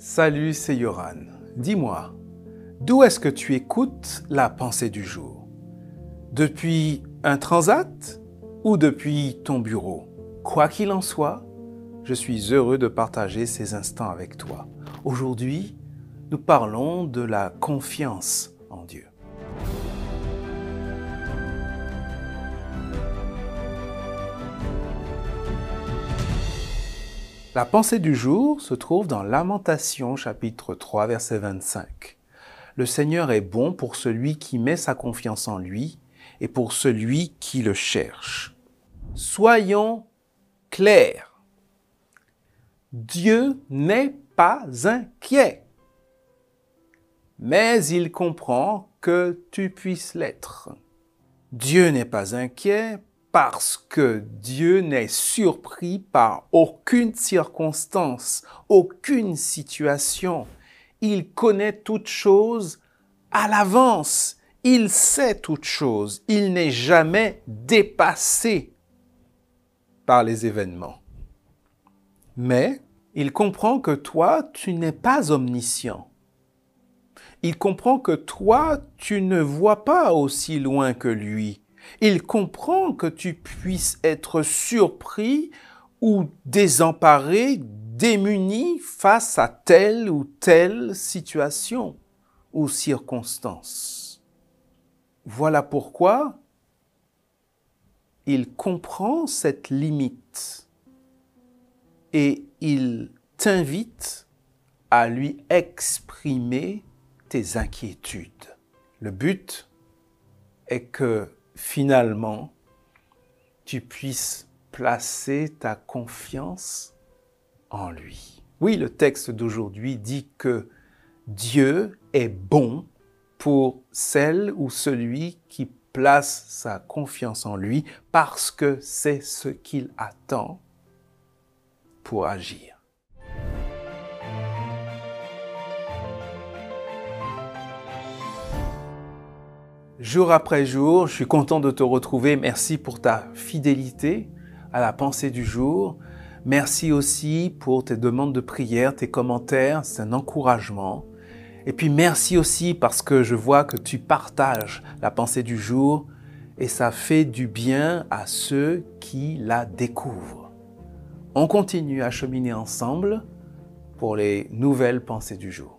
Salut, c'est Yoran. Dis-moi, d'où est-ce que tu écoutes la pensée du jour? Depuis un transat ou depuis ton bureau? Quoi qu'il en soit, je suis heureux de partager ces instants avec toi. Aujourd'hui, nous parlons de la confiance en Dieu. La pensée du jour se trouve dans Lamentation chapitre 3 verset 25. Le Seigneur est bon pour celui qui met sa confiance en lui et pour celui qui le cherche. Soyons clairs. Dieu n'est pas inquiet, mais il comprend que tu puisses l'être. Dieu n'est pas inquiet parce que Dieu n'est surpris par aucune circonstance, aucune situation. Il connaît toutes choses à l'avance. Il sait toutes choses. Il n'est jamais dépassé par les événements. Mais il comprend que toi, tu n'es pas omniscient. Il comprend que toi, tu ne vois pas aussi loin que lui il comprend que tu puisses être surpris ou désemparé, démuni face à telle ou telle situation ou circonstance. Voilà pourquoi il comprend cette limite et il t'invite à lui exprimer tes inquiétudes. Le but est que finalement, tu puisses placer ta confiance en lui. Oui, le texte d'aujourd'hui dit que Dieu est bon pour celle ou celui qui place sa confiance en lui parce que c'est ce qu'il attend pour agir. Jour après jour, je suis content de te retrouver. Merci pour ta fidélité à la pensée du jour. Merci aussi pour tes demandes de prière, tes commentaires, c'est un encouragement. Et puis merci aussi parce que je vois que tu partages la pensée du jour et ça fait du bien à ceux qui la découvrent. On continue à cheminer ensemble pour les nouvelles pensées du jour.